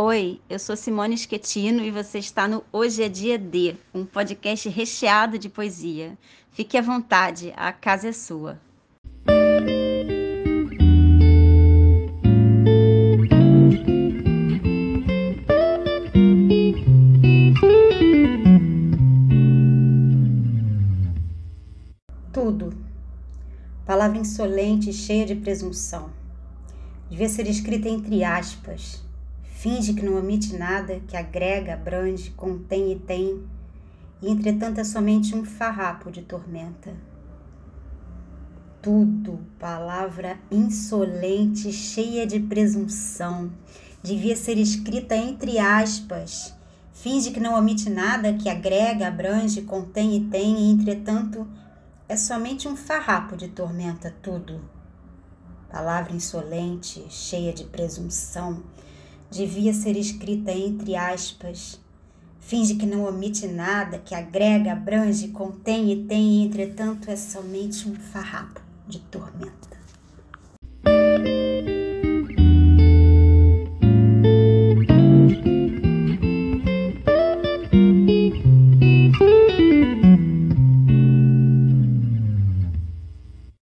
Oi, eu sou Simone Schettino e você está no Hoje é Dia D, um podcast recheado de poesia. Fique à vontade, a casa é sua. Tudo. Palavra insolente e cheia de presunção. Devia ser escrita entre aspas. Finge que não omite nada, que agrega, abrange, contém e tem, e entretanto é somente um farrapo de tormenta. Tudo, palavra insolente, cheia de presunção, devia ser escrita entre aspas. Finge que não omite nada, que agrega, abrange, contém e tem, e entretanto é somente um farrapo de tormenta tudo. Palavra insolente, cheia de presunção, devia ser escrita entre aspas. Finge que não omite nada, que agrega, abrange, contém e tem, e entretanto é somente um farrapo de tormenta.